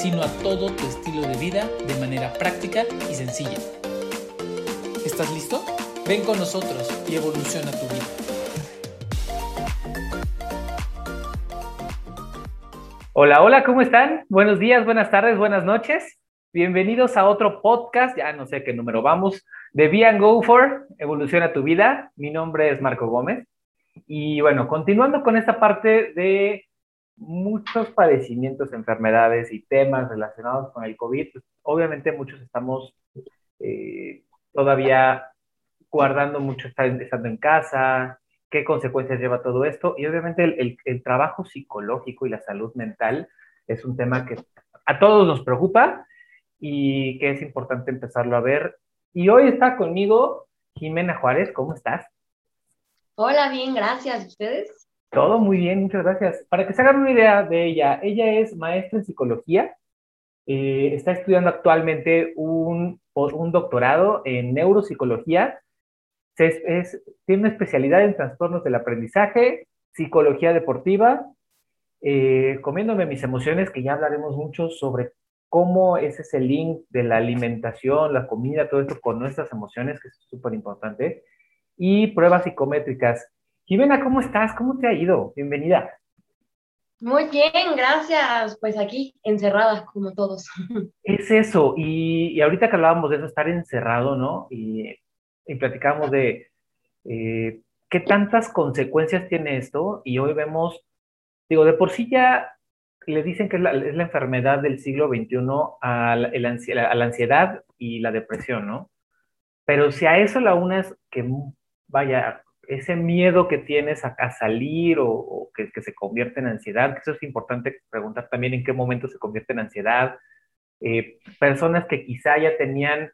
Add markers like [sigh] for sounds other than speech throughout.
sino a todo tu estilo de vida de manera práctica y sencilla. ¿Estás listo? Ven con nosotros y evoluciona tu vida. Hola, hola, ¿cómo están? Buenos días, buenas tardes, buenas noches. Bienvenidos a otro podcast, ya no sé qué número vamos, de Be and Go For, Evoluciona tu vida. Mi nombre es Marco Gómez. Y bueno, continuando con esta parte de muchos padecimientos, enfermedades y temas relacionados con el COVID, pues, obviamente muchos estamos eh, todavía guardando mucho estando en casa, qué consecuencias lleva todo esto. Y obviamente el, el, trabajo psicológico y la salud mental es un tema que a todos nos preocupa y que es importante empezarlo a ver. Y hoy está conmigo Jimena Juárez, ¿cómo estás? Hola, bien, gracias. ¿Ustedes? Todo muy bien, muchas gracias. Para que se hagan una idea de ella, ella es maestra en psicología, eh, está estudiando actualmente un, un doctorado en neuropsicología, tiene una especialidad en trastornos del aprendizaje, psicología deportiva, eh, comiéndome mis emociones, que ya hablaremos mucho sobre cómo es ese link de la alimentación, la comida, todo esto con nuestras emociones, que es súper importante, y pruebas psicométricas. Jimena, ¿cómo estás? ¿Cómo te ha ido? Bienvenida. Muy bien, gracias. Pues aquí, encerrada, como todos. [laughs] Es eso, y, y, ahorita que hablábamos de eso, estar encerrado, ¿no? Y, y platicábamos de eh, qué tantas consecuencias tiene esto, y hoy vemos, digo, de por sí ya le dicen que es la, es la enfermedad del siglo XXI a la, a la ansiedad y la depresión, ¿no? Pero si a eso la unes que, vaya, ese miedo que tienes a, salir o, que, se convierte en ansiedad, que eso es importante preguntar también en qué momento se convierte en ansiedad. Eh, personas que quizá ya tenían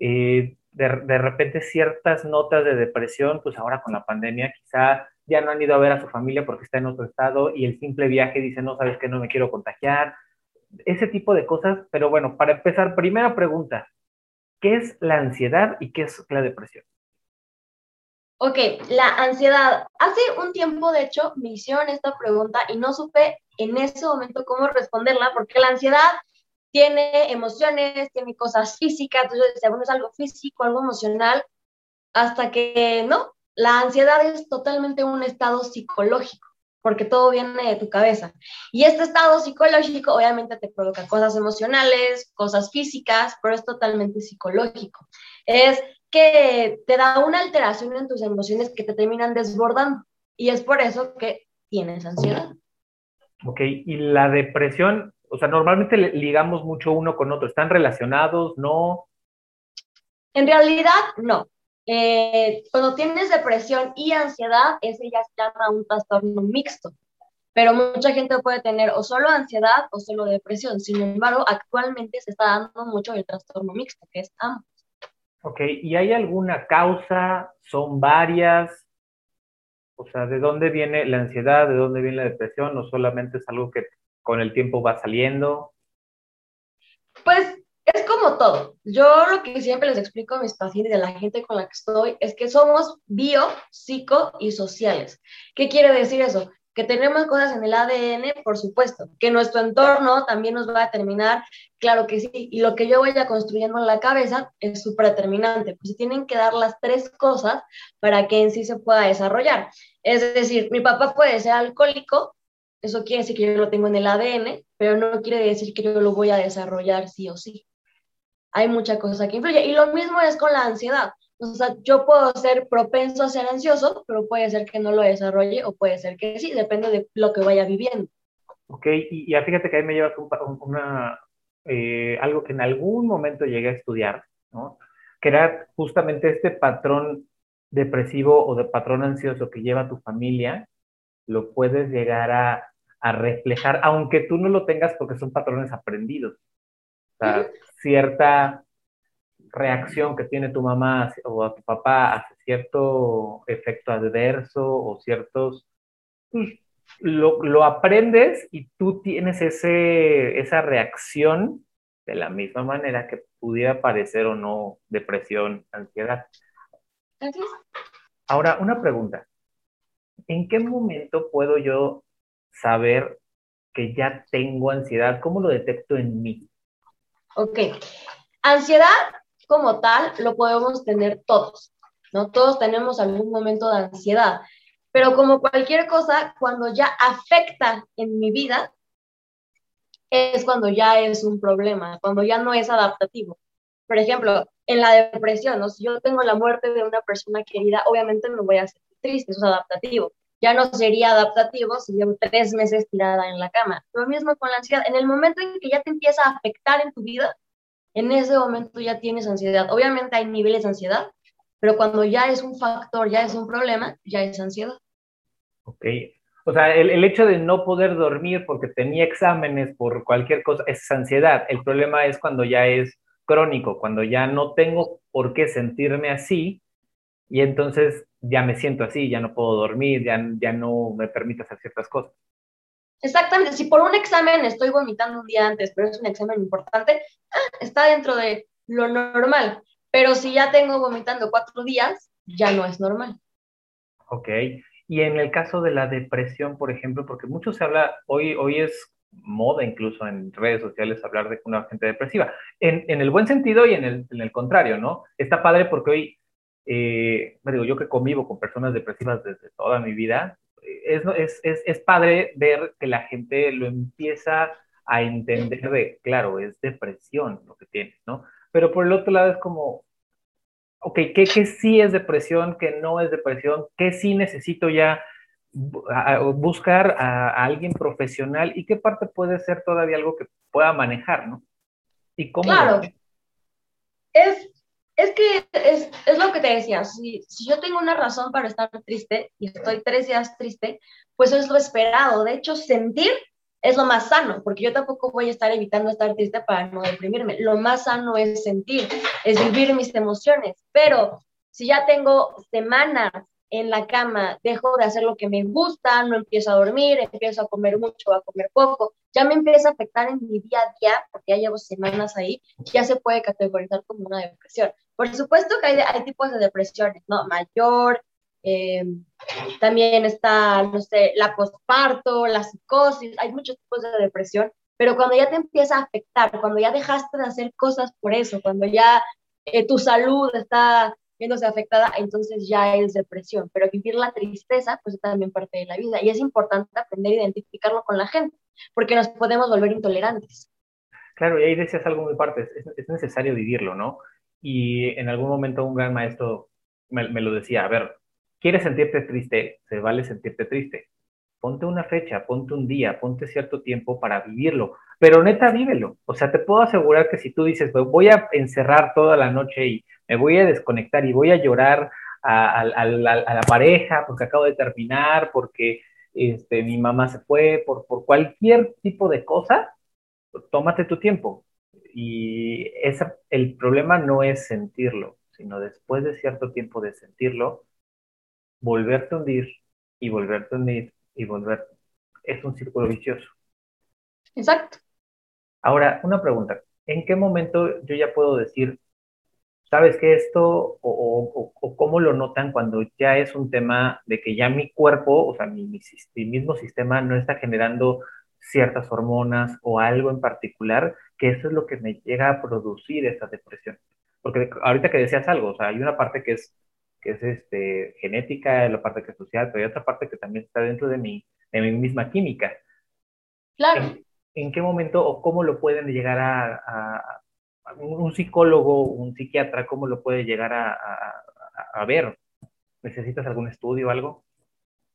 eh, de, de, repente ciertas notas de depresión, pues ahora con la pandemia quizá ya no han ido a ver a su familia porque está en otro estado y el simple viaje dice, no sabes que no me quiero contagiar, ese tipo de cosas. Pero bueno, para empezar, primera pregunta, ¿qué es la ansiedad y qué es la depresión? Ok, la ansiedad. Hace un tiempo, de hecho, me hicieron esta pregunta y no supe en ese momento cómo responderla, porque la ansiedad tiene emociones, tiene cosas físicas, entonces decía, bueno, es algo físico, algo emocional, hasta que no, la ansiedad es totalmente un estado psicológico, porque todo viene de tu cabeza. Y este estado psicológico obviamente te provoca cosas emocionales, cosas físicas, pero es totalmente psicológico. Es que te da una alteración en tus emociones que te terminan desbordando. Y es por eso que tienes ansiedad. Ok, y la depresión, o sea, normalmente ligamos mucho uno con otro. ¿Están relacionados? ¿No? En realidad, no. Eh, cuando tienes depresión y ansiedad, ese ya se llama un trastorno mixto. Pero mucha gente puede tener o solo ansiedad o solo depresión. Sin embargo, actualmente se está dando mucho el trastorno mixto, que es ambos. Ok, ¿y hay alguna causa? ¿Son varias? O sea, ¿de dónde viene la ansiedad? ¿De dónde viene la depresión? ¿O solamente es algo que con el tiempo va saliendo? Pues es como todo. Yo lo que siempre les explico a mis pacientes y a la gente con la que estoy es que somos bio, psico y sociales. ¿Qué quiere decir eso? Que tenemos cosas en el ADN, por supuesto, que nuestro entorno también nos va a determinar, claro que sí, y lo que yo vaya construyendo en la cabeza es súper determinante, pues tienen que dar las tres cosas para que en sí se pueda desarrollar. Es decir, mi papá puede ser alcohólico, eso quiere decir que yo lo tengo en el ADN, pero no quiere decir que yo lo voy a desarrollar sí o sí. Hay mucha cosa que influye. Y lo mismo es con la ansiedad. O sea, yo puedo ser propenso a ser ansioso, pero puede ser que no lo desarrolle o puede ser que sí, depende de lo que vaya viviendo. Ok, y, ya fíjate que ahí me llevas una, eh, algo que en algún momento llegué a estudiar, ¿no? Que era justamente este patrón depresivo o de patrón ansioso que lleva tu familia, lo puedes llegar a, a reflejar, aunque tú no lo tengas porque son patrones aprendidos. O sea, cierta reacción que tiene tu mamá o a tu papá hace cierto efecto adverso o ciertos... Pues, lo, lo, aprendes y tú tienes ese, esa reacción de la misma manera que pudiera parecer o no depresión, ansiedad. Ahora, una pregunta. ¿En qué momento puedo yo saber que ya tengo ansiedad? ¿Cómo lo detecto en mí? Ok. Ansiedad como tal lo podemos tener todos, ¿no? Todos tenemos algún momento de ansiedad, pero como cualquier cosa, cuando ya afecta en mi vida, es cuando ya es un problema, cuando ya no es adaptativo. Por ejemplo, en la depresión, ¿no? si yo tengo la muerte de una persona querida, obviamente me voy a sentir triste, eso es adaptativo. Ya no sería adaptativo si llevo tres meses tirada en la cama. Lo mismo con la ansiedad. En el momento en que ya te empieza a afectar en tu vida, en ese momento ya tienes ansiedad. Obviamente hay niveles de ansiedad, pero cuando ya es un factor, ya es un problema, ya es ansiedad. Ok. O sea, el, hecho de no poder dormir porque tenía exámenes por cualquier cosa es ansiedad. El problema es cuando ya es crónico, cuando ya no tengo por qué sentirme así y entonces ya me siento así, ya no puedo dormir, ya, ya no me permite hacer ciertas cosas. Exactamente, si por un examen estoy vomitando un día antes, pero es un examen importante, ah, está dentro de lo normal. Pero si ya tengo vomitando cuatro días, ya no es normal. Ok. Y en el caso de la depresión, por ejemplo, porque mucho se habla, hoy, hoy es moda incluso en redes sociales hablar de una gente depresiva, en, el buen sentido y en el, en el, contrario, ¿no? Está padre porque hoy, eh, me digo, yo que convivo con personas depresivas desde toda mi vida, es, es, es, es padre ver que la gente lo empieza a entender de, claro, es depresión lo que tienes, ¿no? Pero por el otro lado es como, ok, ¿qué, qué sí es depresión, qué no es depresión, qué sí necesito ya buscar a, alguien profesional y qué parte puede ser todavía algo que pueda manejar, ¿no? Y cómo. Claro. Es, es que es, es, lo que te decía, si, si yo tengo una razón para estar triste y estoy tres días triste, pues es lo esperado. De hecho, sentir es lo más sano, porque yo tampoco voy a estar evitando estar triste para no deprimirme. Lo más sano es sentir, es vivir mis emociones, pero si ya tengo semanas en la cama, dejo de hacer lo que me gusta, no empiezo a dormir, empiezo a comer mucho, a comer poco, ya me empieza a afectar en mi día a día, porque ya llevo semanas ahí, ya se puede categorizar como una depresión. Por supuesto que hay, hay tipos de depresiones, ¿no? Mayor, eh, también está, no sé, la postparto, la psicosis, hay muchos tipos de depresión, pero cuando ya te empieza a afectar, cuando ya dejaste de hacer cosas por eso, cuando ya eh, tu salud está viéndose afectada, entonces ya es depresión. Pero vivir la tristeza, pues es también parte de la vida. Y es importante aprender a identificarlo con la gente, porque nos podemos volver intolerantes. Claro, y ahí decías algo muy parte, es, es necesario vivirlo, ¿no? Y en algún momento un gran maestro me, me, lo decía, a ver, ¿quieres sentirte triste? Se vale sentirte triste. Ponte una fecha, ponte un día, ponte cierto tiempo para vivirlo, pero neta, vívelo. O sea, te puedo asegurar que si tú dices, voy a encerrar toda la noche y me voy a desconectar y voy a llorar a, a, la pareja porque acabo de terminar, porque este, mi mamá se fue, por, por cualquier tipo de cosa, tómate tu tiempo. Y esa, el problema no es sentirlo, sino después de cierto tiempo de sentirlo, volverte a hundir y volverte a hundir y volver. Es un círculo vicioso. Exacto. Ahora, una pregunta. ¿En qué momento yo ya puedo decir, ¿Sabes que esto o, o, cómo lo notan cuando ya es un tema de que ya mi cuerpo, o sea, mi, mi, mismo sistema no está generando ciertas hormonas o algo en particular, que eso es lo que me llega a producir esa depresión? Porque ahorita que decías algo, o sea, hay una parte que es, que es este, genética, la parte que es social, pero hay otra parte que también está dentro de mi, de mi misma química. Claro. ¿En, ¿En, qué momento o cómo lo pueden llegar a, a un psicólogo, un psiquiatra, cómo lo puede llegar a, ver? ¿Necesitas algún estudio o algo?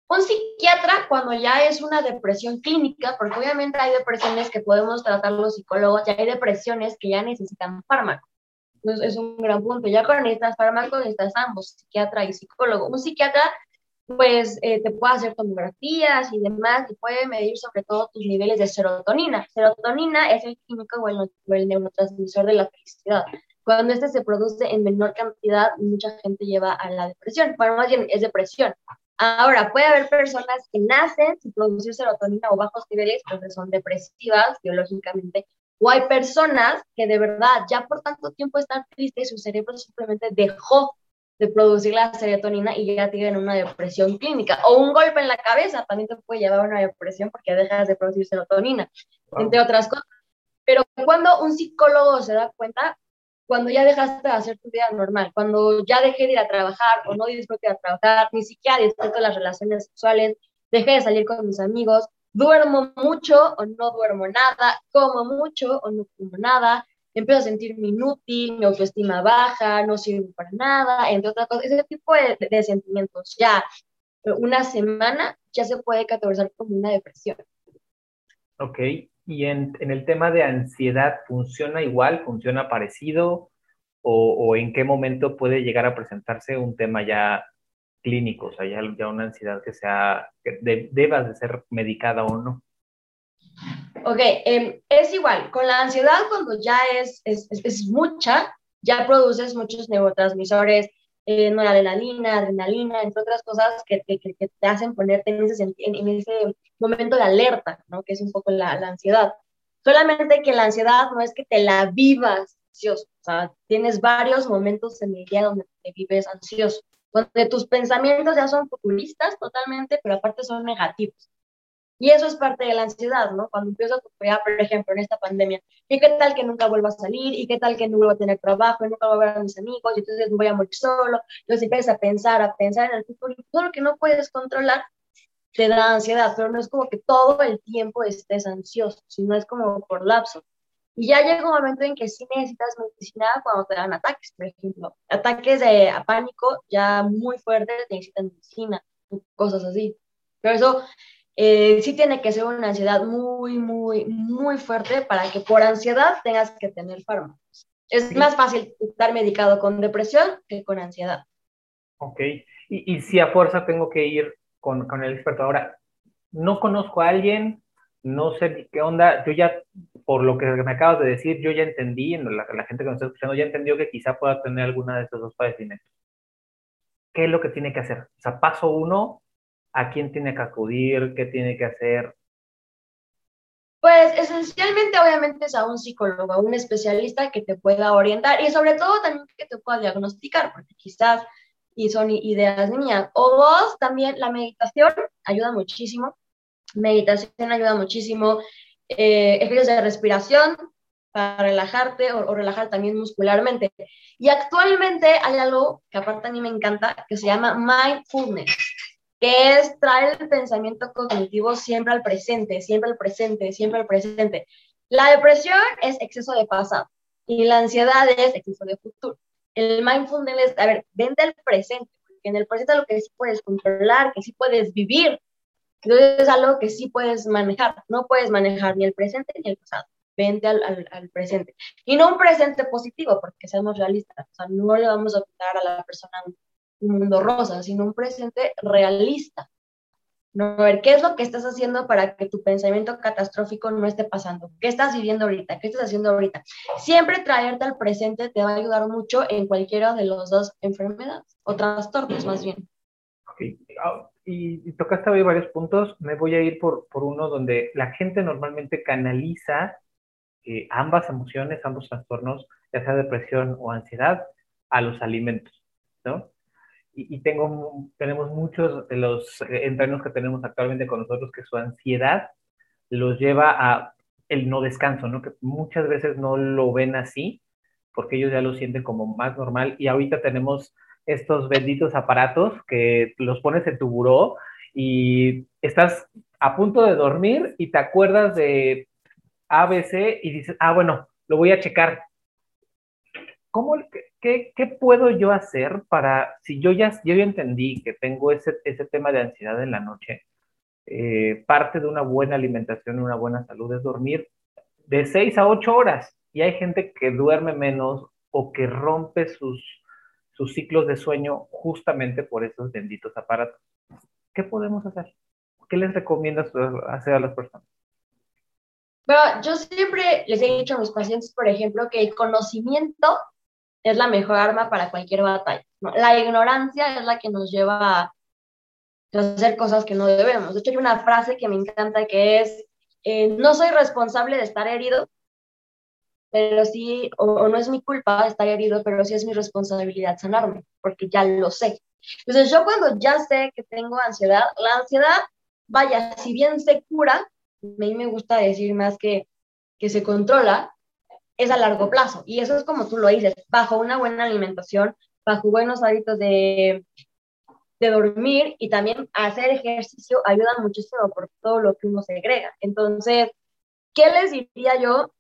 Un psiquiatra cuando ya es una depresión clínica, porque obviamente hay depresiones que podemos tratar los psicólogos y hay depresiones que ya necesitan fármaco. Es un gran punto. Ya con estas fármacos necesitas ambos, psiquiatra y psicólogo. Un psiquiatra pues eh, te puede hacer tomografías y demás y puede medir sobre todo tus niveles de serotonina. Serotonina es el químico o el, neurotransmisor de la felicidad. Cuando este se produce en menor cantidad, mucha gente lleva a la depresión. Bueno, más bien es depresión. Ahora, puede haber personas que nacen sin producir serotonina o bajos niveles, porque son depresivas biológicamente, o hay personas que de verdad ya por tanto tiempo están tristes su cerebro simplemente dejó de producir la serotonina y ya tienen una depresión clínica. O un golpe en la cabeza también te puede llevar a una depresión porque dejas de producir serotonina, entre otras cosas. Pero cuando un psicólogo se da cuenta, cuando ya dejaste de hacer tu vida normal, cuando ya dejé de ir a trabajar o no disfruto de ir a trabajar, ni siquiera disfruto las relaciones sexuales, dejé de salir con mis amigos, duermo mucho o no duermo nada, como mucho o no como nada, empiezo a sentirme inútil, mi autoestima baja, no sirvo para nada, entre otras cosas, ese tipo de, de sentimientos ya una semana ya se puede categorizar como una depresión. Ok, y en, en, el tema de ansiedad, ¿funciona igual? ¿Funciona parecido? O, ¿O, en qué momento puede llegar a presentarse un tema ya clínico? O sea, ya, ya una ansiedad que sea, que de, debas de ser medicada o no. Ok, eh, es igual. Con la ansiedad, cuando ya es, es, es mucha, ya produces muchos neurotransmisores, eh, noradrenalina, adrenalina, entre otras cosas que, que, que, te hacen ponerte en ese, en, ese momento de alerta, ¿no? Que es un poco la, la, ansiedad. Solamente que la ansiedad no es que te la vivas ansioso, o sea, tienes varios momentos en el día donde te vives ansioso, donde tus pensamientos ya son futuristas totalmente, pero aparte son negativos. Y eso es parte de la ansiedad, ¿no? Cuando empiezas tu vida, por ejemplo, en esta pandemia, ¿y qué tal que nunca vuelva a salir? ¿Y qué tal que no vuelva a tener trabajo? ¿Y nunca voy a ver a mis amigos? ¿Y entonces voy a morir solo? Entonces empiezas a pensar, a pensar en el futuro. Y todo lo que no puedes controlar te da ansiedad, pero no es como que todo el tiempo estés ansioso, sino es como por lapso. Y ya llega un momento en que sí necesitas medicina cuando te dan ataques, por ejemplo. Ataques de pánico ya muy fuertes necesitan medicina, cosas así. Pero eso eh, sí tiene que ser una ansiedad muy, muy, muy fuerte para que por ansiedad tengas que tener fármacos. Es sí. más fácil estar medicado con depresión que con ansiedad. Ok, y, y si a fuerza tengo que ir con, con, el experto. Ahora, no conozco a alguien, no sé qué onda, yo ya, por lo que me acabas de decir, yo ya entendí, la, la gente que nos está escuchando ya entendió que quizá pueda tener alguna de estos dos padecimientos. ¿Qué es lo que tiene que hacer? O sea, paso uno, a quién tiene que acudir, qué tiene que hacer. Pues esencialmente, obviamente, es a un psicólogo, a un especialista que te pueda orientar y sobre todo también que te pueda diagnosticar, porque quizás y son ideas mías. O dos, también la meditación ayuda muchísimo. Meditación ayuda muchísimo. Eh, ejercicios de respiración para relajarte o, o, relajar también muscularmente. Y actualmente hay algo que aparte a mí me encanta, que se llama mindfulness que es traer el pensamiento cognitivo siempre al presente, siempre al presente, siempre al presente. La depresión es exceso de pasado y la ansiedad es exceso de futuro. El mindfulness es, a ver, vente al presente, porque en el presente lo que sí puedes controlar, que sí puedes vivir, entonces es algo que sí puedes manejar. No puedes manejar ni el presente ni el pasado. Vente al, al, al presente. Y no un presente positivo, porque seamos realistas. O sea, no le vamos a quitar a la persona un mundo rosa, sino un presente realista. No, a ver, ¿qué es lo que estás haciendo para que tu pensamiento catastrófico no esté pasando? ¿Qué estás viviendo ahorita? ¿Qué estás haciendo ahorita? Siempre traerte al presente te va a ayudar mucho en cualquiera de las dos enfermedades o trastornos más bien. Okay. Y, y, tocaste hoy varios puntos. Me voy a ir por, por uno donde la gente normalmente canaliza eh, ambas emociones, ambos trastornos, ya sea depresión o ansiedad, a los alimentos, ¿no? Y, tenemos muchos de los entrenos que tenemos actualmente con nosotros que su ansiedad los lleva a el no descanso, ¿no? Que muchas veces no lo ven así porque ellos ya lo sienten como más normal y ahorita tenemos estos benditos aparatos que los pones en tu buró y estás a punto de dormir y te acuerdas de ABC y dices, ah, bueno, lo voy a checar. ¿Cómo, ¿qué, ¿qué, puedo yo hacer para, si yo ya, yo ya entendí que tengo ese, ese tema de ansiedad en la noche, eh, parte de una buena alimentación y una buena salud es dormir de 6 a 8 horas. Y hay gente que duerme menos o que rompe sus, sus ciclos de sueño justamente por esos benditos aparatos. ¿Qué podemos hacer? ¿Qué les recomiendas hacer a las personas? Bueno, yo siempre les he dicho a mis pacientes, por ejemplo, que el conocimiento es la mejor arma para cualquier batalla. La ignorancia es la que nos lleva a hacer cosas que no debemos. De hecho, hay una frase que me encanta que es, eh, no soy responsable de estar herido, pero sí, o, no es mi culpa estar herido, pero sí es mi responsabilidad sanarme, porque ya lo sé. Entonces, yo cuando ya sé que tengo ansiedad, la ansiedad, vaya, si bien se cura, a mí me gusta decir más que, que se controla, es a largo plazo. Y eso es como tú lo dices, bajo una buena alimentación, bajo buenos hábitos de, de dormir y también hacer ejercicio ayuda muchísimo por todo lo que uno segrega. Entonces, ¿qué les diría yo?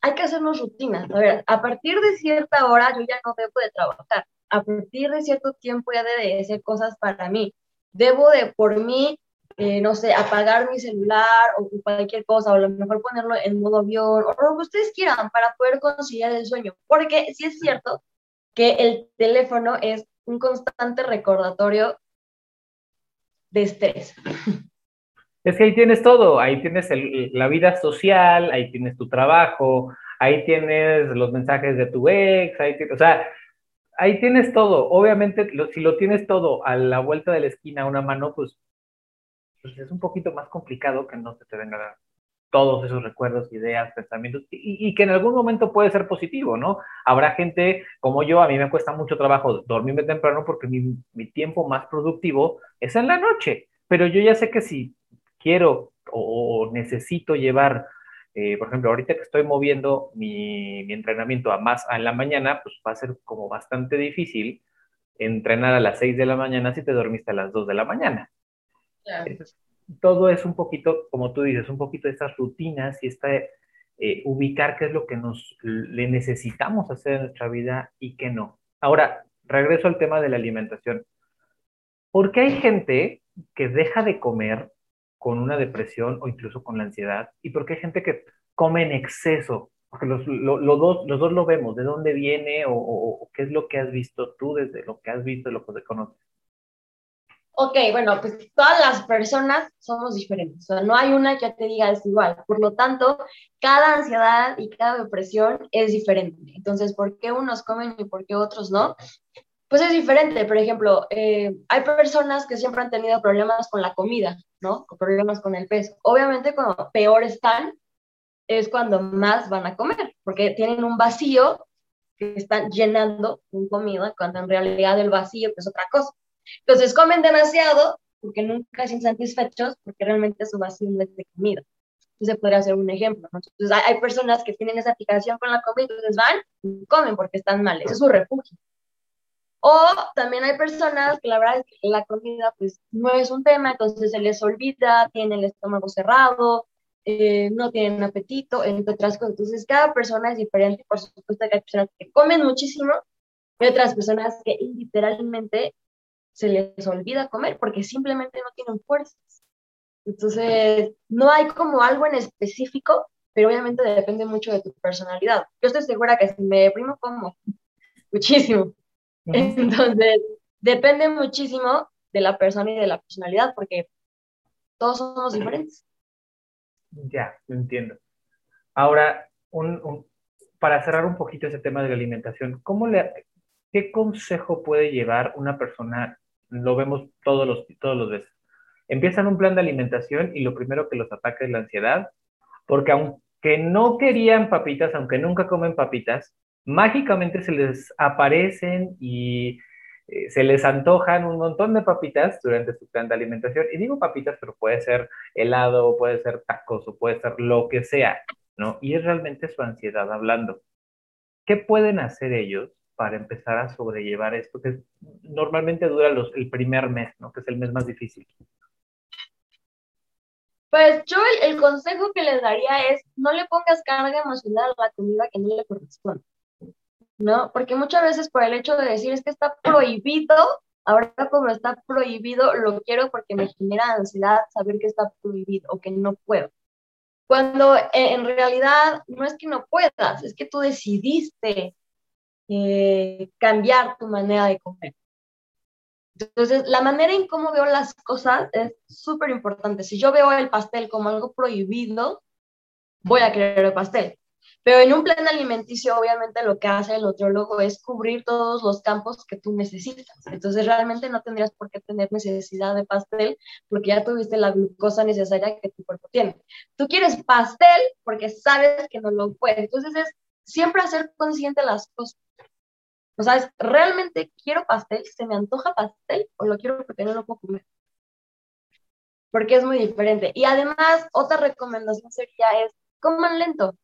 Hay que hacernos rutinas. A a partir de cierta hora yo ya no debo de trabajar. A partir de cierto tiempo ya debe de hacer cosas para mí. Debo de por mí eh, no sé, apagar mi celular o cualquier cosa, o a lo mejor ponerlo en modo avión, o lo que ustedes quieran para poder conciliar el sueño. Porque sí es cierto que el teléfono es un constante recordatorio de estrés. Es que ahí tienes todo, ahí tienes la vida social, ahí tienes tu trabajo, ahí tienes los mensajes de tu ex, ahí o sea, ahí tienes todo. Obviamente, si lo tienes todo a la vuelta de la esquina una mano, pues pues, es un poquito más complicado que no se te vengan todos esos recuerdos, ideas, pensamientos, y, que en algún momento puede ser positivo, ¿no? Habrá gente como yo, a mí me cuesta mucho trabajo dormirme temprano porque mi, tiempo más productivo es en la noche, pero yo ya sé que si quiero o, necesito llevar, eh, por ejemplo, ahorita que estoy moviendo mi, mi entrenamiento a más en la mañana, pues va a ser como bastante difícil entrenar a las 6 de la mañana si te dormiste a las 2 de la mañana todo es un poquito, como tú dices, un poquito de estas rutinas y esta, eh, ubicar qué es lo que nos le necesitamos hacer en nuestra vida y qué no. Ahora, regreso al tema de la alimentación. ¿Por qué hay gente que deja de comer con una depresión o incluso con la ansiedad? ¿Y por qué hay gente que come en exceso? Porque los, dos, los dos lo vemos, ¿de dónde viene o, o, qué es lo que has visto tú desde lo que has visto, lo que conoces? Ok, bueno, pues todas las personas somos diferentes, o sea, no hay una que te diga es igual, por lo tanto, cada ansiedad y cada depresión es diferente. Entonces, ¿por qué unos comen y por qué otros no? Pues es diferente, por ejemplo, eh, hay personas que siempre han tenido problemas con la comida, ¿no? problemas con el peso. Obviamente, cuando peor están, es cuando más van a comer, porque tienen un vacío que están llenando con comida, cuando en realidad el vacío es otra cosa. Entonces comen demasiado porque nunca se insatisfechos porque realmente su vacío no es de comida. Entonces podría ser un ejemplo. Entonces hay, personas que tienen esa aplicación con la comida, entonces van y comen porque están mal, ese es su refugio. O también hay personas que la verdad es que la comida pues no es un tema, entonces se les olvida, tienen el estómago cerrado, eh, no tienen apetito, entre otras cosas. Entonces cada persona es diferente, por supuesto que hay personas que comen muchísimo y otras personas que literalmente se les olvida comer porque simplemente no tienen fuerzas. Entonces, no hay como algo en específico, pero obviamente depende mucho de tu personalidad. Yo estoy segura que si me deprimo, como muchísimo. Entonces, depende muchísimo de la persona y de la personalidad, porque todos somos diferentes. Ya, lo entiendo. Ahora, para cerrar un poquito ese tema de la alimentación, ¿cómo le, ¿qué consejo puede llevar una persona lo vemos todos los, todos los veces. Empiezan un plan de alimentación y lo primero que los ataca es la ansiedad, porque aunque no querían papitas, aunque nunca comen papitas, mágicamente se les aparecen y eh, se les antojan un montón de papitas durante su plan de alimentación. Y digo papitas, pero puede ser helado, puede ser tacos o puede ser lo que sea, ¿no? Y es realmente su ansiedad hablando. ¿Qué pueden hacer ellos para empezar a sobrellevar esto, que normalmente dura el primer mes, ¿no? Que es el mes más difícil. Pues yo el, consejo que les daría es no le pongas carga emocional a la comida que no le corresponde, ¿no? Porque muchas veces por el hecho de decir es que está prohibido, ahora como está prohibido, lo quiero porque me genera ansiedad saber que está prohibido o que no puedo. Cuando eh, en realidad no es que no puedas, es que tú decidiste eh, cambiar tu manera de comer. Entonces, la manera en cómo veo las cosas es súper importante. Si yo veo el pastel como algo prohibido, voy a querer el pastel. Pero en un plan alimenticio, obviamente, lo que hace el nutriólogo es cubrir todos los campos que tú necesitas. Entonces, realmente no tendrías por qué tener necesidad de pastel porque ya tuviste la glucosa necesaria que tu cuerpo tiene. Tú quieres pastel porque sabes que no lo puedes. Entonces, es siempre hacer consciente las cosas. O sea, es, ¿realmente quiero pastel? ¿Se me antoja pastel o lo quiero porque no lo puedo comer? Porque es muy diferente. Y además, otra recomendación sería es, coman lento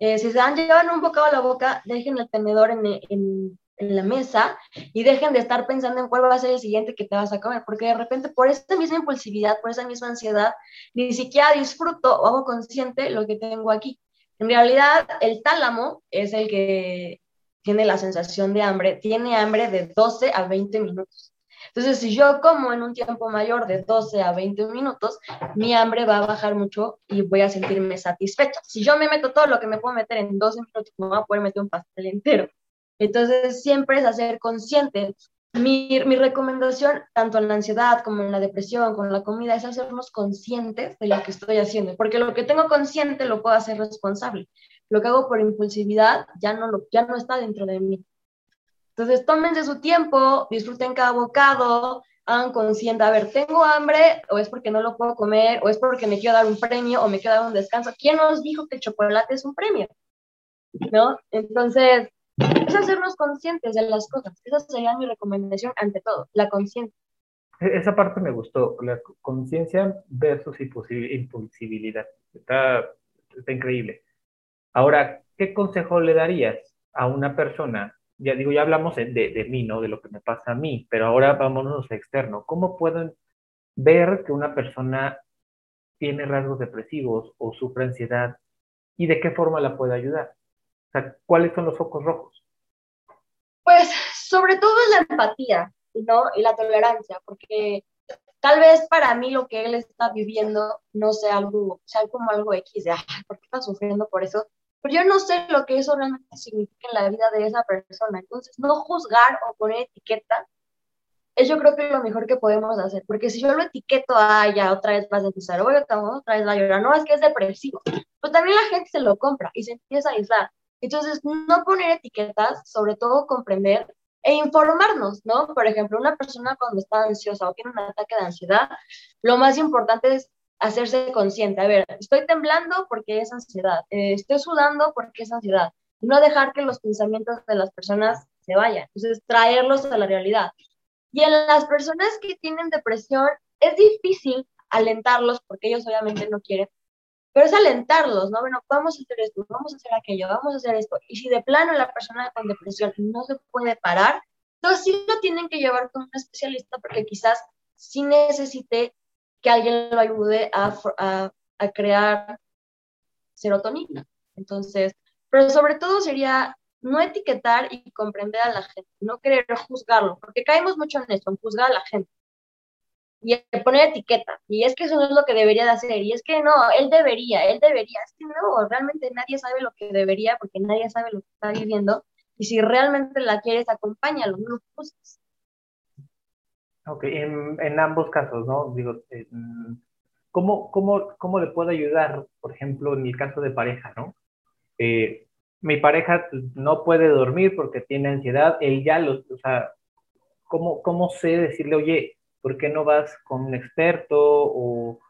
eh, si se han llevado un bocado a la boca, dejen el tenedor en, en, en, la mesa y dejen de estar pensando en cuál va a ser el siguiente que te vas a comer, porque de repente por esa misma impulsividad, por esa misma ansiedad, ni siquiera disfruto o hago consciente lo que tengo aquí. En realidad, el tálamo es el que tiene la sensación de hambre, tiene hambre de 12 a 20 minutos. Entonces, si yo como en un tiempo mayor de 12 a 20 minutos, mi hambre va a bajar mucho y voy a sentirme satisfecha. Si yo me meto todo lo que me puedo meter en 12 minutos, me voy a poder meter un pastel entero. Entonces, siempre es hacer consciente. Mi, mi recomendación, tanto en la ansiedad como en la depresión, con la comida, es hacernos conscientes de lo que estoy haciendo, porque lo que tengo consciente lo puedo hacer responsable. Lo que hago por impulsividad ya no, lo, ya no está dentro de mí. Entonces, tómense su tiempo, disfruten cada bocado, hagan consciente, a ver, ¿tengo hambre o es porque no lo puedo comer o es porque me quiero dar un premio o me quiero dar un descanso? ¿Quién nos dijo que el chocolate es un premio? ¿No? Entonces, es hacernos conscientes de las cosas. Esa sería mi recomendación ante todo, la conciencia. E-, esa parte me gustó, la conciencia versus impulsibilidad. Está, está increíble. Ahora, ¿qué consejo le darías a una persona ya digo, ya hablamos de, de, mí, ¿no? De lo que me pasa a mí, pero ahora vámonos a externo. ¿Cómo pueden ver que una persona tiene rasgos depresivos o sufre ansiedad y de qué forma la puede ayudar? O sea, ¿cuáles son los focos rojos? Pues sobre todo es la empatía, ¿no? Y la tolerancia, porque tal vez para mí lo que él está viviendo no sea algo, sea como algo X de, ¿por qué está sufriendo por eso? pero yo no sé lo que eso realmente significa en la vida de esa persona. Entonces, no juzgar o poner etiqueta es yo creo que lo mejor que podemos hacer, porque si yo lo etiqueto, ah, ya otra vez vas a empezar, otra vez va a llorar, no, es que es depresivo, pues también la gente se lo compra y se empieza a aislar. Entonces, no poner etiquetas, sobre todo comprender e informarnos, ¿no? Por ejemplo, una persona cuando está ansiosa o tiene un ataque de ansiedad, lo más importante es hacerse consciente, a ver, estoy temblando porque es ansiedad, eh, estoy sudando porque es ansiedad, no dejar que los pensamientos de las personas se vayan, entonces traerlos a la realidad. Y en las personas que tienen depresión es difícil alentarlos porque ellos obviamente no quieren, pero es alentarlos, ¿no? Bueno, vamos a hacer esto, vamos a hacer aquello, vamos a hacer esto. Y si de plano la persona con depresión no se puede parar, entonces sí lo tienen que llevar con un especialista porque quizás sí necesite que alguien lo ayude a, a, crear serotonina. Entonces, pero sobre todo sería no etiquetar y comprender a la gente, no querer juzgarlo, porque caemos mucho en esto, en juzgar a la gente y poner etiqueta. Y es que eso no es lo que debería de hacer. Y es que no, él debería, él debería. Es que no, realmente nadie sabe lo que debería porque nadie sabe lo que está viviendo. Y si realmente la quieres, acompáñalo, no lo juzgues. Ok, en, en ambos casos, ¿no? Digo, ¿cómo, cómo, cómo le puedo ayudar, por ejemplo, en el caso de pareja, ¿no? Eh, mi pareja no puede dormir porque tiene ansiedad, él ya lo, o sea, ¿cómo, cómo sé decirle, oye, ¿por qué no vas con un experto? O, o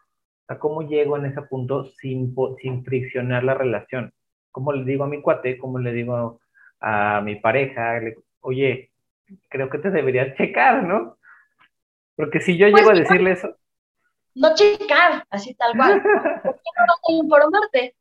sea, ¿cómo llego en ese punto sin, sin friccionar la relación? ¿Cómo le digo a mi cuate? ¿Cómo le digo a mi pareja? oye, creo que te deberías checar, ¿no? Porque si yo pues llego a decirle eso. No checar, así tal cual. [laughs] ¿Por qué no vas a informarte?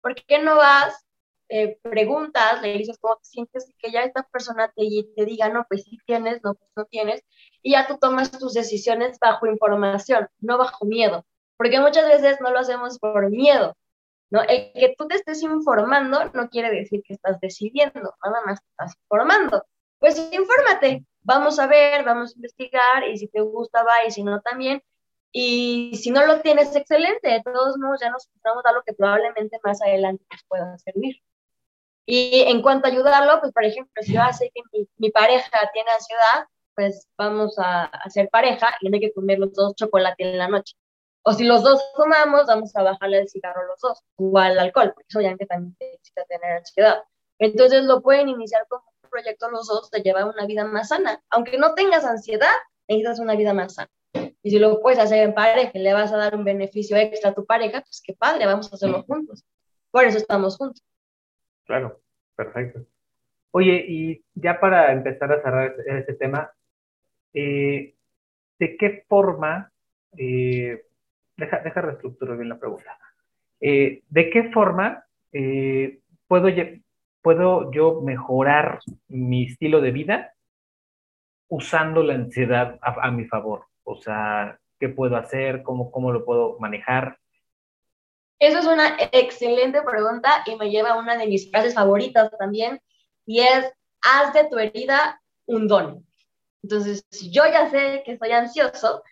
¿Por qué no vas, eh, preguntas, le dices cómo te sientes y que ya esta persona te, te diga, no, pues sí tienes, no, pues no tienes, y ya tú tomas tus decisiones bajo información, no bajo miedo. Porque muchas veces no lo hacemos por miedo, ¿no? El que tú te estés informando no quiere decir que estás decidiendo, nada más estás informando. Pues infórmate, vamos a ver, vamos a investigar y si te gusta va y si no también. Y si no lo tienes, excelente. De todos modos, ya nos encontramos a lo que probablemente más adelante nos pueda servir. Y en cuanto a ayudarlo, pues por ejemplo, si yo sé que mi, pareja tiene ansiedad, pues vamos a hacer pareja y hay que comer los dos chocolate en la noche. O si los dos fumamos, vamos a bajarle el cigarro los dos, o al alcohol, porque eso obviamente también necesita tener ansiedad. Entonces lo pueden iniciar como un proyecto los dos de llevar una vida más sana. Aunque no tengas ansiedad, necesitas una vida más sana. Y si lo puedes hacer en pareja le vas a dar un beneficio extra a tu pareja, pues qué padre, vamos a hacerlo juntos. Por eso estamos juntos. Claro, perfecto. Oye, y ya para empezar a cerrar este, tema, eh, ¿de qué forma, eh, deja, deja reestructurar bien la pregunta, eh, ¿de qué forma puedo, puedo yo mejorar mi estilo de vida usando la ansiedad a, a mi favor? O sea, ¿qué puedo hacer? ¿Cómo, cómo lo puedo manejar? Eso es una excelente pregunta y me lleva a una de mis frases favoritas también, y es, haz de tu herida un don. Entonces, yo ya sé que estoy ansioso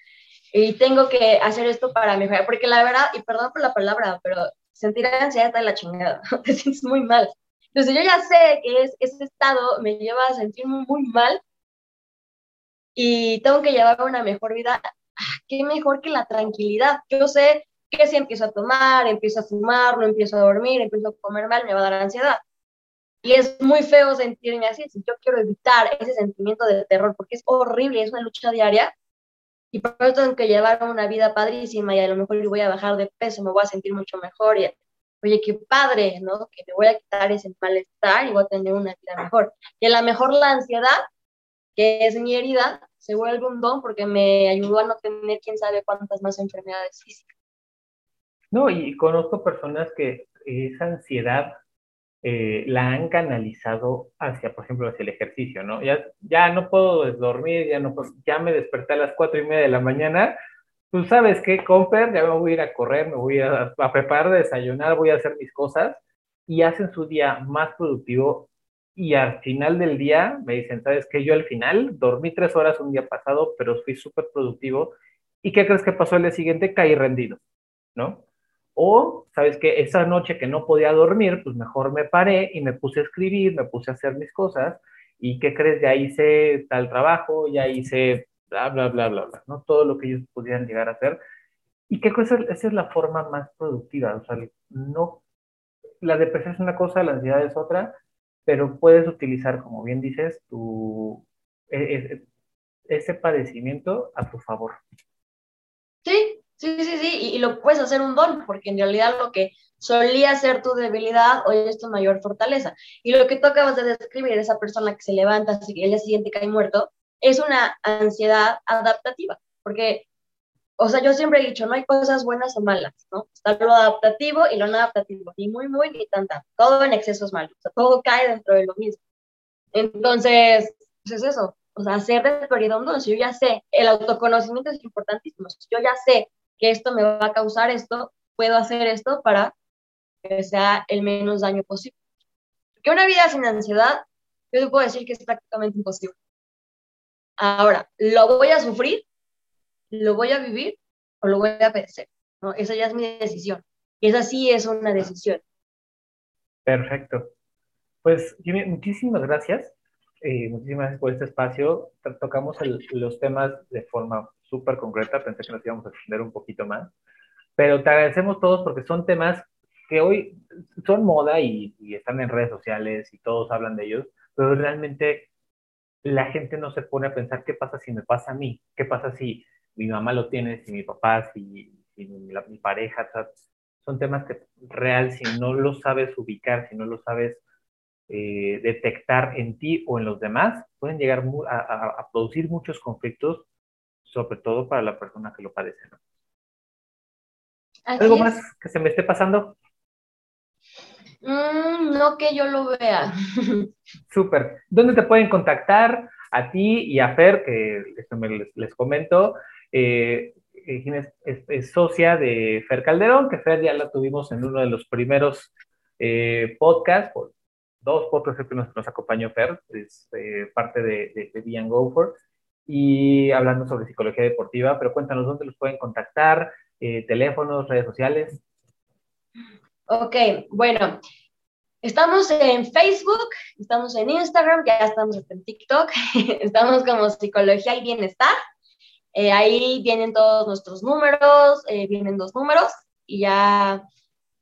y tengo que hacer esto para mejorar, porque la verdad, y perdón por la palabra, pero sentir ansiedad está de la chingada, [laughs] te sientes muy mal. Entonces, yo ya sé que es, ese estado me lleva a sentirme muy mal y tengo que llevar una mejor vida. Ah, ¿Qué mejor que la tranquilidad? Yo sé que si empiezo a tomar, empiezo a fumar, no empiezo a dormir, empiezo a comer mal, me va a dar ansiedad. Y es muy feo sentirme así. Si yo quiero evitar ese sentimiento de terror, porque es horrible, es una lucha diaria. Y por eso tengo que llevar una vida padrísima y a lo mejor voy a bajar de peso, me voy a sentir mucho mejor. Y, oye, qué padre, ¿no? Que me voy a quitar ese malestar y voy a tener una vida mejor. Y a lo mejor la ansiedad, que es mi herida, se vuelve un don porque me ayudó a no tener quién sabe cuántas más enfermedades físicas. No, y conozco personas que esa ansiedad eh, la han canalizado hacia, por ejemplo, hacia el ejercicio, ¿no? Ya, ya no puedo dormir, ya no ya me desperté a las cuatro y media de la mañana, tú sabes qué, Comper, ya me voy a ir a correr, me voy a, a preparar de desayunar, voy a hacer mis cosas, y hacen su día más productivo, y al final del día me dicen, ¿sabes qué? Yo al final dormí tres horas un día pasado, pero fui súper productivo, ¿y qué crees que pasó el día siguiente? Caí rendido, ¿no? O, ¿sabes que Esa noche que no podía dormir, pues mejor me paré y me puse a escribir, me puse a hacer mis cosas. ¿Y qué crees? Ya hice tal trabajo, ya hice bla, bla, bla, bla, bla, ¿no? Todo lo que ellos pudieran llegar a hacer. ¿Y qué cosa? Esa es la forma más productiva. O sea, no, la depresión es una cosa, la ansiedad es otra, pero puedes utilizar, como bien dices, tu, e, e, ese padecimiento a tu favor. Sí, Sí, sí, sí, y, lo puedes hacer un don, porque en realidad lo que solía ser tu debilidad hoy es tu mayor fortaleza. Y lo que tú acabas de describir, esa persona que se levanta y el día siguiente cae muerto, es una ansiedad adaptativa, porque, o sea, yo siempre he dicho, no hay cosas buenas o malas, ¿no? Está lo adaptativo y lo no adaptativo, ni muy, muy, ni tan, Todo en exceso es malo, o sea, todo cae dentro de lo mismo. Entonces, pues es eso, o sea, hacer de prioridad un don. Si yo ya sé, el autoconocimiento es importantísimo. Si yo ya sé que esto me va a causar esto, puedo hacer esto para que sea el menos daño posible. Porque una vida sin ansiedad, yo te puedo decir que es prácticamente imposible. Ahora, ¿lo voy a sufrir? ¿Lo voy a vivir? ¿O lo voy a perecer? ¿No? Esa ya es mi decisión. Esa sí es una decisión. Perfecto. Pues, Jimmy, muchísimas gracias. Eh, muchísimas gracias por este espacio. Tocamos los temas de forma súper concreta, pensé que nos íbamos a extender un poquito más, pero te agradecemos todos porque son temas que hoy son moda y, están en redes sociales y todos hablan de ellos, pero realmente la gente no se pone a pensar qué pasa si me pasa a mí, qué pasa si mi mamá lo tiene, si mi papá, si, mi, pareja, son temas que real, si no lo sabes ubicar, si no lo sabes eh, detectar en ti o en los demás, pueden llegar a, producir muchos conflictos sobre todo para la persona que lo padece. ¿no? ¿Algo más que se me esté pasando? Mm, no que yo lo vea. [laughs] Súper. ¿Dónde te pueden contactar? A ti y a Fer, que les, comento. Eh, eh es, socia de Fer Calderón, que Fer ya la tuvimos en uno de los primeros eh, podcasts, dos podcasts que nos, acompañó Fer, es eh, parte de, de, de Be Go For y hablando sobre psicología deportiva, pero cuéntanos dónde los pueden contactar, eh, teléfonos, redes sociales. Ok, bueno, estamos en Facebook, estamos en Instagram, ya estamos en TikTok, [laughs] estamos como Psicología y Bienestar. Eh, ahí vienen todos nuestros números, eh, vienen dos números y ya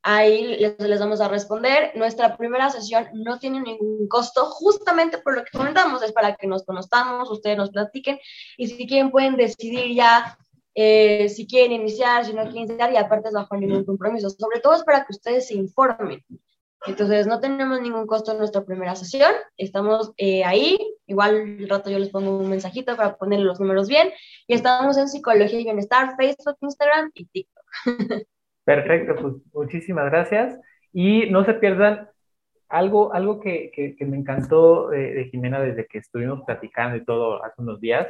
ahí les, les, vamos a responder. Nuestra primera sesión no tiene ningún costo, justamente por lo que comentamos, es para que nos conozcamos, ustedes nos platiquen y si quieren pueden decidir ya eh, si quieren iniciar, si no quieren iniciar y aparte es bajo ningún compromiso. Sobre todo es para que ustedes se informen. Entonces, no tenemos ningún costo en nuestra primera sesión. Estamos eh, ahí. Igual el rato yo les pongo un mensajito para poner los números bien. Y estamos en Psicología y Bienestar, Facebook, Instagram y TikTok. [laughs] Perfecto, pues muchísimas gracias. Y no se pierdan algo, algo que, que, me encantó de, Jimena desde que estuvimos platicando y todo hace unos días.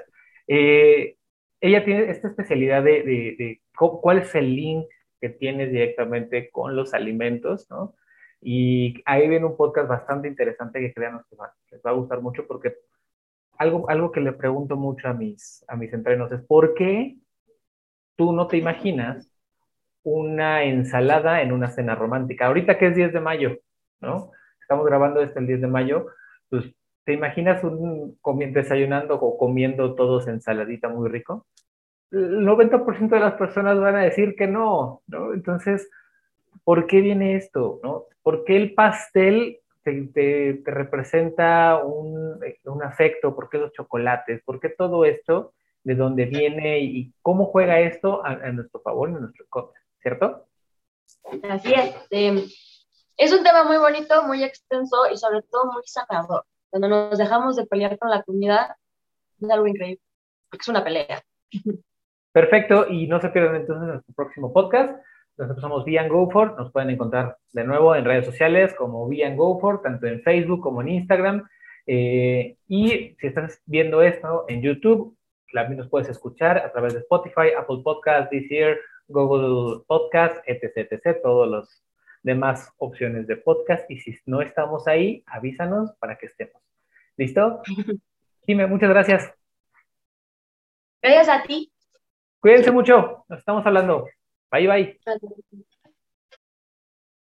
Eh, ella tiene esta especialidad de, de, cuál es el link que tienes directamente con los alimentos, ¿no? Y ahí viene un podcast bastante interesante que créanos que les va a gustar mucho porque algo, algo que le pregunto mucho a mis, a mis entrenos es, ¿por qué tú no te imaginas una ensalada en una cena romántica? Ahorita que es 10 de mayo, ¿no? Estamos grabando este el 10 de mayo, pues ¿Te imaginas un desayunando o comiendo todos ensaladita muy rico? El 90% de las personas van a decir que no, ¿no? Entonces, ¿por qué viene esto? ¿no? ¿Por qué el pastel te, representa un, afecto? ¿Por qué los chocolates? ¿Por qué todo esto? ¿De dónde viene y cómo juega esto a, nuestro favor, en nuestro contra? ¿Cierto? Así es. Em, es un tema muy bonito, muy extenso y sobre todo muy sanador. Cuando nos dejamos de pelear con la comida, es algo increíble, porque es una pelea. Perfecto, y no se pierdan entonces nuestro próximo podcast. Nosotros somos Be and Go For, nos pueden encontrar de nuevo en redes sociales como Be and Go For, tanto en Facebook como en Instagram. Eh, y si estás viendo esto en YouTube, también nos puedes escuchar a través de Spotify, Apple Podcasts, Year, Google Podcasts, etc, etc, todos los demás opciones de podcast y si no estamos ahí, avísanos para que estemos. ¿Listo? [laughs] Dime, muchas gracias. Gracias a ti. Cuídense mucho, nos estamos hablando. Bye bye.